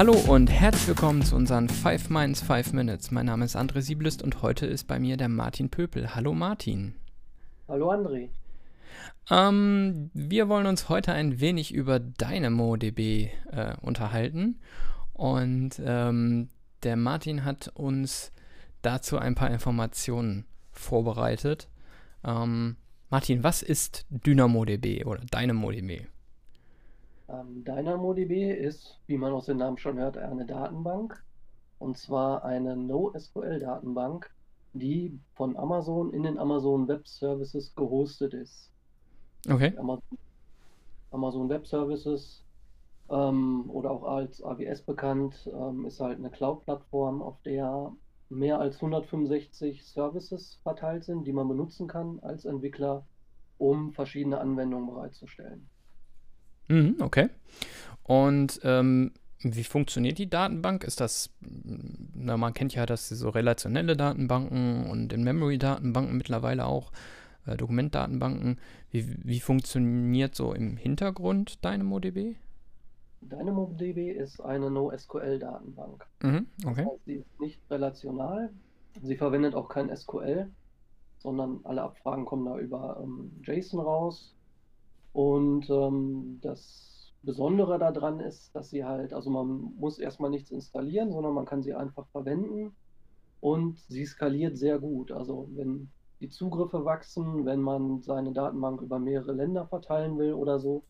Hallo und herzlich willkommen zu unseren 5 Minds 5 Minutes. Mein Name ist André Sieblist und heute ist bei mir der Martin Pöpel. Hallo Martin. Hallo André. Ähm, wir wollen uns heute ein wenig über DynamoDB äh, unterhalten. Und ähm, der Martin hat uns dazu ein paar Informationen vorbereitet. Ähm, Martin, was ist DynamoDB oder DynamoDB? Ähm, DynamoDB ist, wie man aus dem Namen schon hört, eine Datenbank. Und zwar eine NoSQL-Datenbank, die von Amazon in den Amazon Web Services gehostet ist. Okay. Amazon, Amazon Web Services ähm, oder auch als AWS bekannt, ähm, ist halt eine Cloud-Plattform, auf der mehr als 165 Services verteilt sind, die man benutzen kann als Entwickler, um verschiedene Anwendungen bereitzustellen. Mhm, okay. Und ähm, wie funktioniert die Datenbank? Ist das, na, man kennt ja, dass so relationelle Datenbanken und In-Memory-Datenbanken mittlerweile auch, äh, Dokumentdatenbanken. Wie, wie funktioniert so im Hintergrund DynamoDB? DynamoDB ist eine NoSQL-Datenbank. Mhm, okay. Das heißt, sie ist nicht relational. Sie verwendet auch kein SQL, sondern alle Abfragen kommen da über ähm, JSON raus. Und ähm, das Besondere daran ist, dass sie halt, also man muss erstmal nichts installieren, sondern man kann sie einfach verwenden und sie skaliert sehr gut. Also wenn die Zugriffe wachsen, wenn man seine Datenbank über mehrere Länder verteilen will oder so,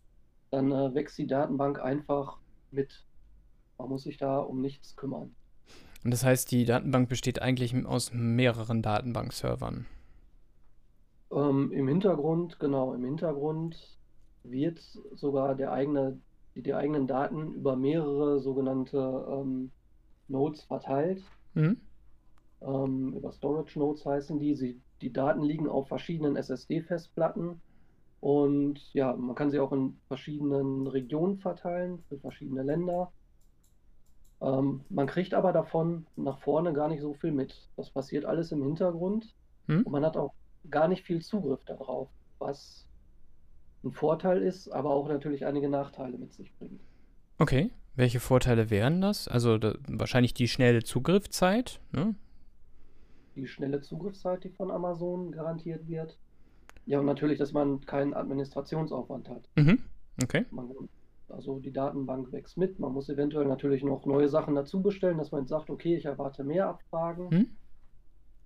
dann äh, wächst die Datenbank einfach mit. Man muss sich da um nichts kümmern. Und das heißt, die Datenbank besteht eigentlich aus mehreren Datenbankservern. Ähm, Im Hintergrund, genau, im Hintergrund wird sogar der eigene, die, die eigenen Daten über mehrere sogenannte ähm, Nodes verteilt. Mhm. Ähm, über Storage Nodes heißen die. Sie, die Daten liegen auf verschiedenen SSD-Festplatten und ja, man kann sie auch in verschiedenen Regionen verteilen, für verschiedene Länder. Ähm, man kriegt aber davon nach vorne gar nicht so viel mit. Das passiert alles im Hintergrund Mhm. und man hat auch gar nicht viel Zugriff darauf, was ein Vorteil ist, aber auch natürlich einige Nachteile mit sich bringt. Okay. Welche Vorteile wären das? Also da, wahrscheinlich die schnelle Zugriffszeit. Ne? Die schnelle Zugriffszeit, die von Amazon garantiert wird. Ja, und natürlich, dass man keinen Administrationsaufwand hat. Mhm. Okay. Man, also die Datenbank wächst mit. Man muss eventuell natürlich noch neue Sachen dazu bestellen, dass man jetzt sagt, okay, ich erwarte mehr Abfragen. Mhm.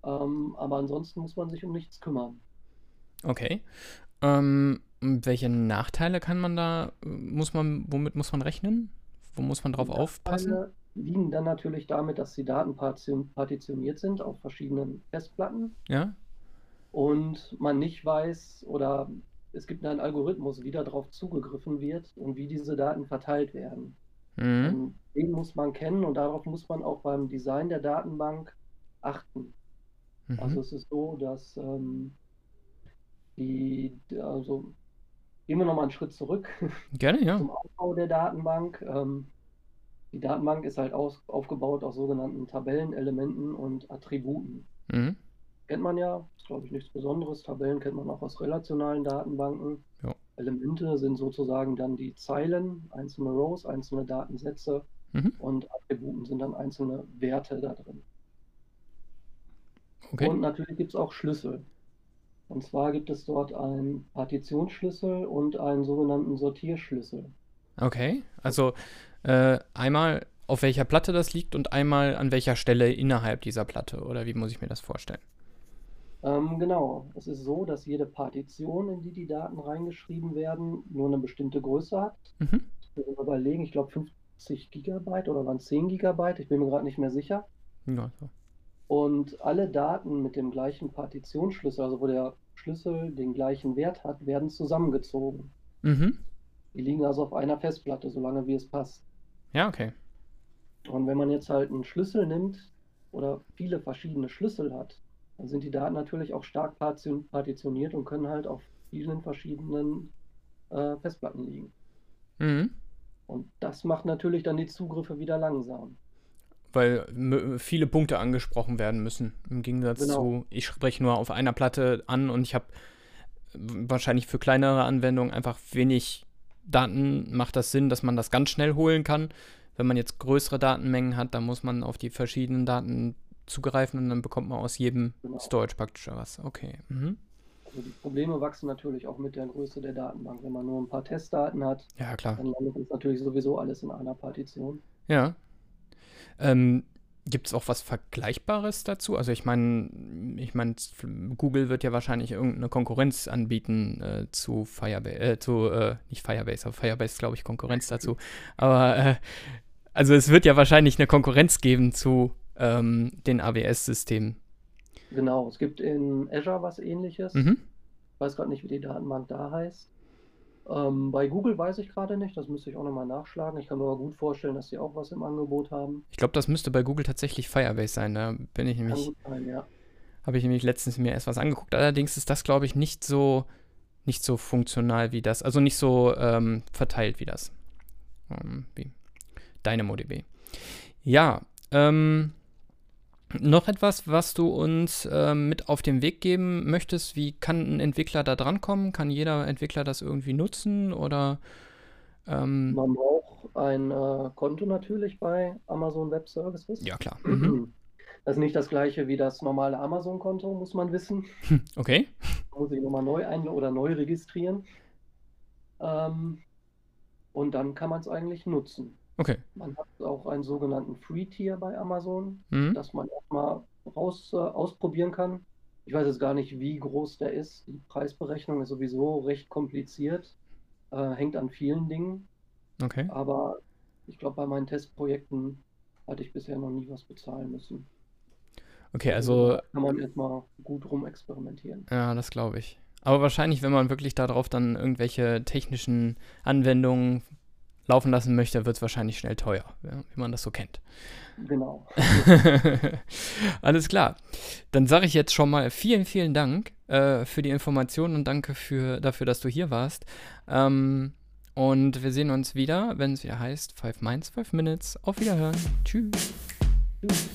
Ähm, aber ansonsten muss man sich um nichts kümmern. Okay. Ähm, welche Nachteile kann man da, muss man, womit muss man rechnen? Wo muss man drauf Die aufpassen? Nachteile liegen dann natürlich damit, dass die Daten partitioniert sind auf verschiedenen Festplatten Ja? und man nicht weiß oder es gibt einen Algorithmus, wie darauf zugegriffen wird und wie diese Daten verteilt werden. Mhm. Den muss man kennen und darauf muss man auch beim Design der Datenbank achten. Also Mhm. es ist so, dass ähm, die, also gehen wir nochmal einen Schritt zurück Gerne, ja. zum Aufbau der Datenbank. Ähm, die Datenbank ist halt aus, aufgebaut aus sogenannten Tabellenelementen und Attributen. Mhm. Kennt man ja, ist glaube ich nichts Besonderes. Tabellen kennt man auch aus relationalen Datenbanken. Ja. Elemente sind sozusagen dann die Zeilen, einzelne Rows, einzelne Datensätze Mhm. und Attributen sind dann einzelne Werte da drin. Okay. Und natürlich gibt es auch Schlüssel. Und zwar gibt es dort einen Partitionsschlüssel und einen sogenannten Sortierschlüssel. Okay. Also äh, einmal auf welcher Platte das liegt und einmal an welcher Stelle innerhalb dieser Platte. Oder wie muss ich mir das vorstellen? Ähm, genau, es ist so, dass jede Partition, in die die Daten reingeschrieben werden, nur eine bestimmte Größe hat. Mhm. Ich muss überlegen, ich glaube 50 Gigabyte oder waren 10 Gigabyte, ich bin mir gerade nicht mehr sicher. Ja, so. Und alle Daten mit dem gleichen Partitionsschlüssel, also wo der Schlüssel den gleichen Wert hat, werden zusammengezogen. Mhm. Die liegen also auf einer Festplatte, solange wie es passt. Ja, okay. Und wenn man jetzt halt einen Schlüssel nimmt oder viele verschiedene Schlüssel hat, dann sind die Daten natürlich auch stark partitioniert und können halt auf vielen verschiedenen äh, Festplatten liegen. Mhm. Und das macht natürlich dann die Zugriffe wieder langsam. Weil viele Punkte angesprochen werden müssen. Im Gegensatz Genau. zu, ich spreche nur auf einer Platte an und ich habe wahrscheinlich für kleinere Anwendungen einfach wenig Daten, macht das Sinn, dass man das ganz schnell holen kann. wenn man jetzt größere Datenmengen hat, dann muss man auf die verschiedenen Daten zugreifen und dann bekommt man aus jedem genau. Storage praktisch was. Okay. Mhm. Also die Probleme wachsen natürlich auch mit der Größe der Datenbank. Wenn man nur ein paar Testdaten hat, ja, klar. dann landet es natürlich sowieso alles in einer Partition. Ja. Ähm, Gibt es auch was Vergleichbares dazu? Also ich meine, ich meine, Google wird ja wahrscheinlich irgendeine Konkurrenz anbieten äh, zu Firebase, äh, zu, äh, nicht Firebase, aber Firebase ist, glaube ich, Konkurrenz dazu. Aber äh, also es wird ja wahrscheinlich eine Konkurrenz geben zu ähm, den AWS-Systemen. Genau, es gibt in Azure was ähnliches. Mhm. Ich weiß gerade nicht, wie die Datenbank da heißt. Ähm, bei Google weiß ich gerade nicht, das müsste ich auch nochmal nachschlagen. Ich kann mir aber gut vorstellen, dass sie auch was im Angebot haben. Ich glaube, das müsste bei Google tatsächlich Firebase sein. Da bin ich nämlich. ja. Habe ich nämlich letztens mir erst was angeguckt. Allerdings ist das, glaube ich, nicht so, nicht so funktional wie das. Also nicht so ähm, verteilt wie das. Ähm, wie DynamoDB. Ja, ähm, noch etwas, was du uns äh, mit auf den Weg geben möchtest? Wie kann ein Entwickler da drankommen? Kann jeder Entwickler das irgendwie nutzen oder? Ähm Man braucht ein äh, Konto natürlich bei Amazon Web Services. Ja, klar. Mhm. Das ist nicht das gleiche wie das normale Amazon-Konto, muss man wissen. Okay. Man muss sich nochmal neu ein oder neu registrieren. Ähm, und dann kann man es eigentlich nutzen. Okay. Man hat auch einen sogenannten Free-Tier bei Amazon, mhm. dass man erstmal raus äh, ausprobieren kann. Ich weiß jetzt gar nicht, wie groß der ist. Die Preisberechnung ist sowieso recht kompliziert, äh, hängt an vielen Dingen. Okay. Aber ich glaube, bei meinen Testprojekten hatte ich bisher noch nie was bezahlen müssen. Okay, also. also kann man erstmal gut rumexperimentieren. Ja, das glaube ich. Aber wahrscheinlich, wenn man wirklich darauf dann irgendwelche technischen Anwendungen laufen lassen möchte, wird es wahrscheinlich schnell teuer, ja, wie man das so kennt. Genau. Alles klar. Dann sage ich jetzt schon mal vielen, vielen Dank äh, für die Informationen und danke für, dafür, dass du hier warst. Ähm, und wir sehen uns wieder, wenn es wieder heißt 5 Minds, 5 Minutes. Auf Wiederhören. Tschüss. Tschüss.